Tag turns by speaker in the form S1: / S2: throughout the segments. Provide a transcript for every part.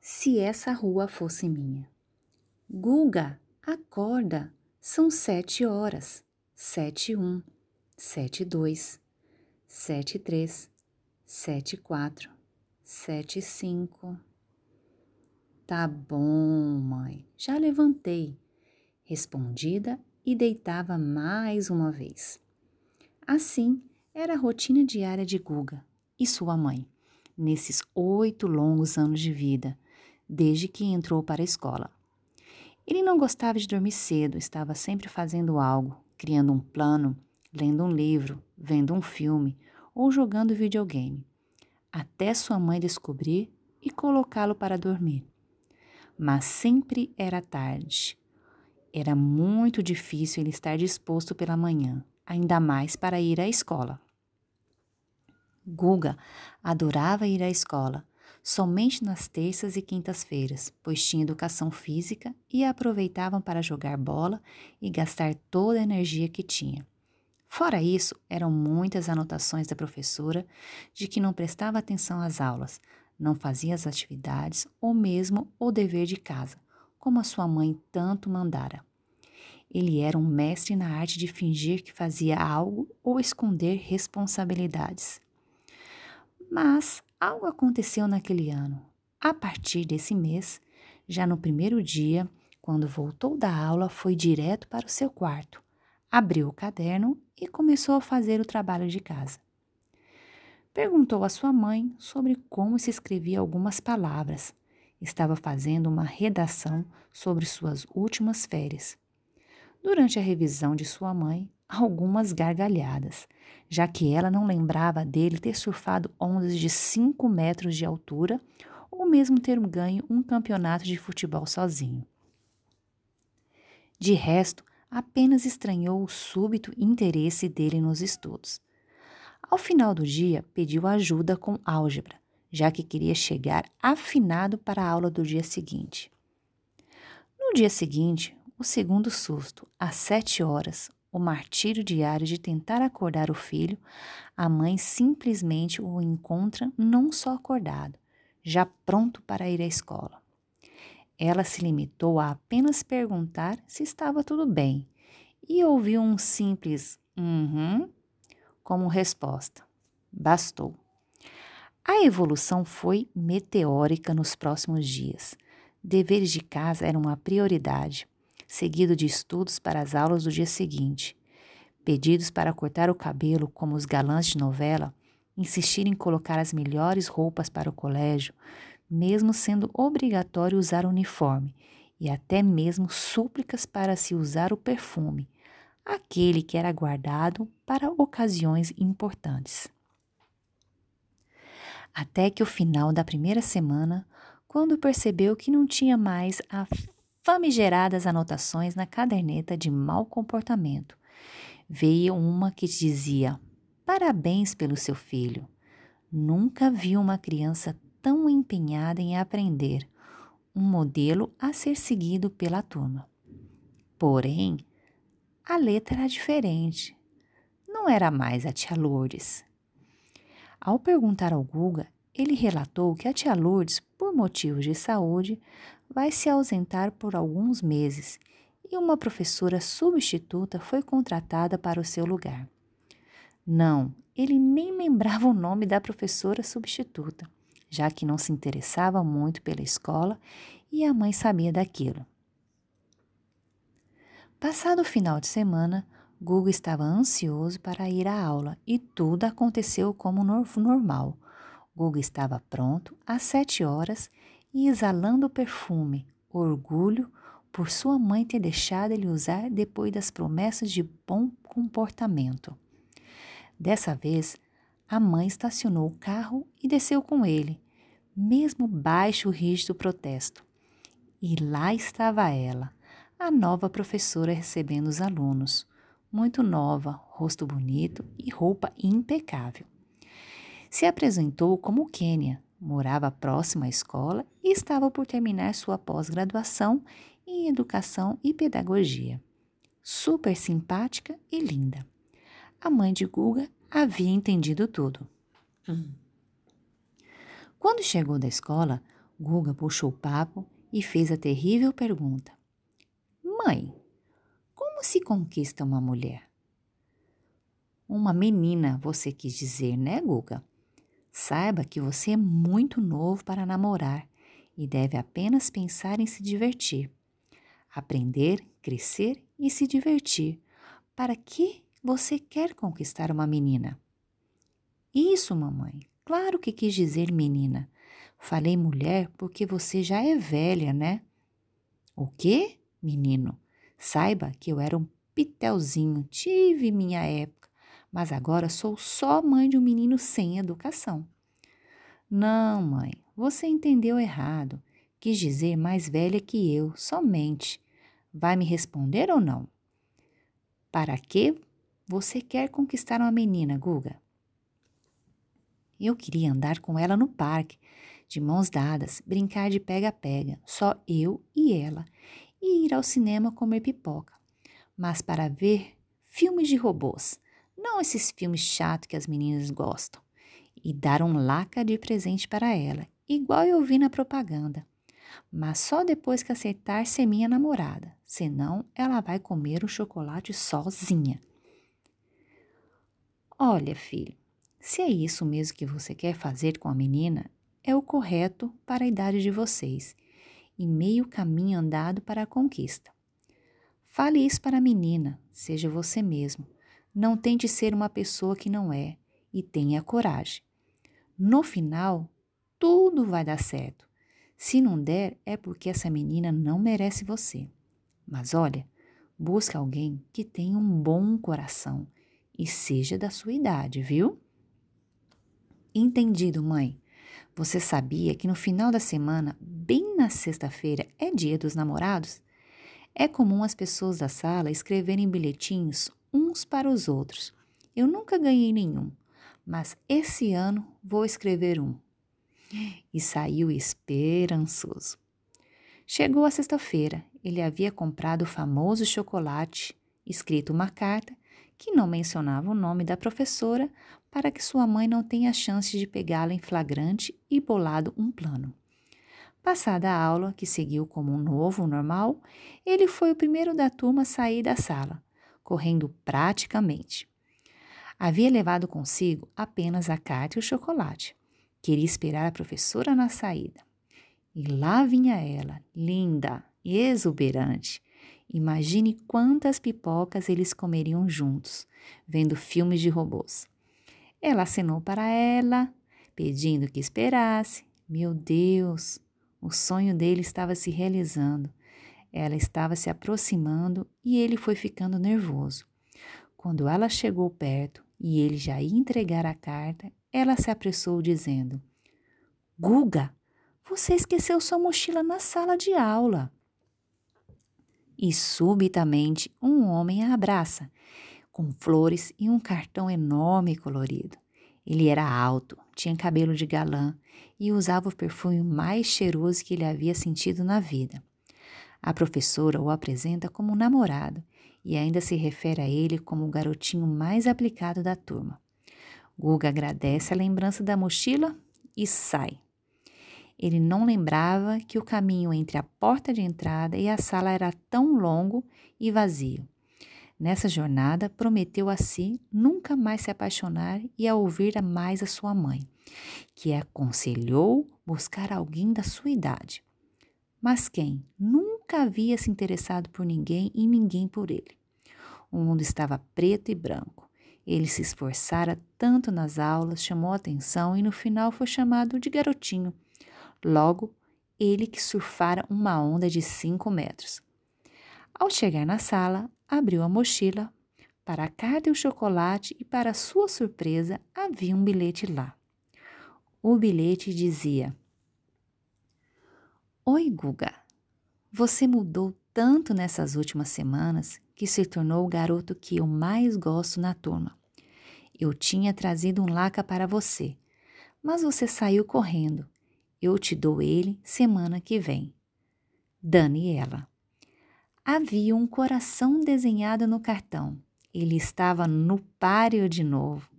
S1: Se essa rua fosse minha. Guga, acorda! São sete horas. Sete um, sete dois, sete três, sete quatro, sete cinco. Tá bom, mãe. Já levantei. Respondida e deitava mais uma vez. Assim era a rotina diária de Guga e sua mãe, nesses oito longos anos de vida, desde que entrou para a escola. Ele não gostava de dormir cedo, estava sempre fazendo algo, criando um plano, lendo um livro, vendo um filme ou jogando videogame, até sua mãe descobrir e colocá-lo para dormir. Mas sempre era tarde. Era muito difícil ele estar disposto pela manhã, ainda mais para ir à escola. Guga adorava ir à escola, somente nas terças e quintas-feiras, pois tinha educação física e aproveitavam para jogar bola e gastar toda a energia que tinha. Fora isso, eram muitas anotações da professora de que não prestava atenção às aulas, não fazia as atividades ou mesmo o dever de casa, como a sua mãe tanto mandara. Ele era um mestre na arte de fingir que fazia algo ou esconder responsabilidades. Mas algo aconteceu naquele ano. A partir desse mês, já no primeiro dia, quando voltou da aula, foi direto para o seu quarto, abriu o caderno e começou a fazer o trabalho de casa. Perguntou à sua mãe sobre como se escrevia algumas palavras. Estava fazendo uma redação sobre suas últimas férias. Durante a revisão de sua mãe, algumas gargalhadas, já que ela não lembrava dele ter surfado ondas de 5 metros de altura ou mesmo ter ganho um campeonato de futebol sozinho. De resto, apenas estranhou o súbito interesse dele nos estudos. Ao final do dia, pediu ajuda com álgebra, já que queria chegar afinado para a aula do dia seguinte. No dia seguinte, o segundo susto, às sete horas, o martírio diário de tentar acordar o filho, a mãe simplesmente o encontra não só acordado, já pronto para ir à escola. Ela se limitou a apenas perguntar se estava tudo bem e ouviu um simples uhum como resposta. Bastou. A evolução foi meteórica nos próximos dias. Deveres de casa eram uma prioridade seguido de estudos para as aulas do dia seguinte. Pedidos para cortar o cabelo, como os galãs de novela, insistir em colocar as melhores roupas para o colégio, mesmo sendo obrigatório usar o uniforme, e até mesmo súplicas para se usar o perfume, aquele que era guardado para ocasiões importantes. Até que o final da primeira semana, quando percebeu que não tinha mais a famigeradas anotações na caderneta de mau comportamento. Veio uma que dizia: Parabéns pelo seu filho. Nunca vi uma criança tão empenhada em aprender, um modelo a ser seguido pela turma. Porém, a letra era diferente. Não era mais a tia Lourdes. Ao perguntar ao Guga, ele relatou que a tia Lourdes, por motivos de saúde, vai se ausentar por alguns meses e uma professora substituta foi contratada para o seu lugar. Não, ele nem lembrava o nome da professora substituta, já que não se interessava muito pela escola e a mãe sabia daquilo. Passado o final de semana, Guga estava ansioso para ir à aula e tudo aconteceu como normal. Guga estava pronto às sete horas e exalando o perfume, orgulho por sua mãe ter deixado ele usar depois das promessas de bom comportamento. Dessa vez, a mãe estacionou o carro e desceu com ele, mesmo baixo o rígido protesto. E lá estava ela, a nova professora recebendo os alunos, muito nova, rosto bonito e roupa impecável. Se apresentou como Quênia, morava próximo à escola e estava por terminar sua pós-graduação em Educação e Pedagogia. Super simpática e linda. A mãe de Guga havia entendido tudo. Hum. Quando chegou da escola, Guga puxou o papo e fez a terrível pergunta: Mãe, como se conquista uma mulher? Uma menina, você quis dizer, né, Guga? Saiba que você é muito novo para namorar e deve apenas pensar em se divertir. Aprender, crescer e se divertir. Para que você quer conquistar uma menina? Isso, mamãe. Claro que quis dizer menina. Falei mulher porque você já é velha, né? O quê, menino? Saiba que eu era um pitelzinho, tive minha época mas agora sou só mãe de um menino sem educação. Não, mãe, você entendeu errado. Quis dizer mais velha que eu, somente. Vai me responder ou não? Para que você quer conquistar uma menina, Guga? Eu queria andar com ela no parque, de mãos dadas, brincar de pega-pega, só eu e ela, e ir ao cinema comer pipoca. Mas para ver filmes de robôs, não esses filmes chatos que as meninas gostam. E dar um laca de presente para ela, igual eu vi na propaganda. Mas só depois que aceitar ser minha namorada, senão ela vai comer o chocolate sozinha. Olha, filho, se é isso mesmo que você quer fazer com a menina, é o correto para a idade de vocês e meio caminho andado para a conquista. Fale isso para a menina, seja você mesmo. Não tente ser uma pessoa que não é e tenha coragem. No final, tudo vai dar certo. Se não der, é porque essa menina não merece você. Mas olha, busca alguém que tenha um bom coração e seja da sua idade, viu? Entendido, mãe. Você sabia que no final da semana, bem na sexta-feira, é dia dos namorados? É comum as pessoas da sala escreverem bilhetinhos uns para os outros. Eu nunca ganhei nenhum, mas esse ano vou escrever um. E saiu esperançoso. Chegou a sexta-feira, ele havia comprado o famoso chocolate, escrito uma carta que não mencionava o nome da professora para que sua mãe não tenha chance de pegá-la em flagrante e bolado um plano. Passada a aula, que seguiu como um novo normal, ele foi o primeiro da turma a sair da sala, correndo praticamente. Havia levado consigo apenas a carta e o chocolate. Queria esperar a professora na saída. E lá vinha ela, linda, exuberante. Imagine quantas pipocas eles comeriam juntos, vendo filmes de robôs. Ela acenou para ela, pedindo que esperasse. Meu Deus, o sonho dele estava se realizando. Ela estava se aproximando e ele foi ficando nervoso. Quando ela chegou perto e ele já ia entregar a carta, ela se apressou, dizendo: Guga, você esqueceu sua mochila na sala de aula. E subitamente um homem a abraça, com flores e um cartão enorme e colorido. Ele era alto, tinha cabelo de galã e usava o perfume mais cheiroso que ele havia sentido na vida. A professora o apresenta como namorado e ainda se refere a ele como o garotinho mais aplicado da turma. Guga agradece a lembrança da mochila e sai. Ele não lembrava que o caminho entre a porta de entrada e a sala era tão longo e vazio. Nessa jornada, prometeu a si nunca mais se apaixonar e a ouvir mais a sua mãe, que aconselhou buscar alguém da sua idade. Mas quem nunca havia se interessado por ninguém e ninguém por ele? O mundo estava preto e branco. Ele se esforçara tanto nas aulas, chamou atenção e no final foi chamado de garotinho. Logo, ele que surfara uma onda de cinco metros. Ao chegar na sala, abriu a mochila. Para a carta e o chocolate, e para sua surpresa, havia um bilhete lá. O bilhete dizia: Oi, Guga. Você mudou tanto nessas últimas semanas que se tornou o garoto que eu mais gosto na turma. Eu tinha trazido um laca para você, mas você saiu correndo. Eu te dou ele semana que vem. Daniela. Havia um coração desenhado no cartão. Ele estava no páreo de novo.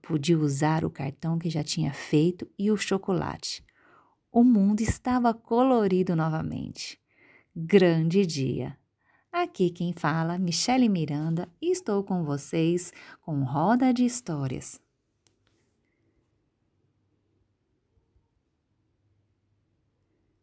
S1: Podia usar o cartão que já tinha feito e o chocolate. O mundo estava colorido novamente. Grande dia! Aqui quem fala, Michele Miranda, e estou com vocês com Roda de Histórias.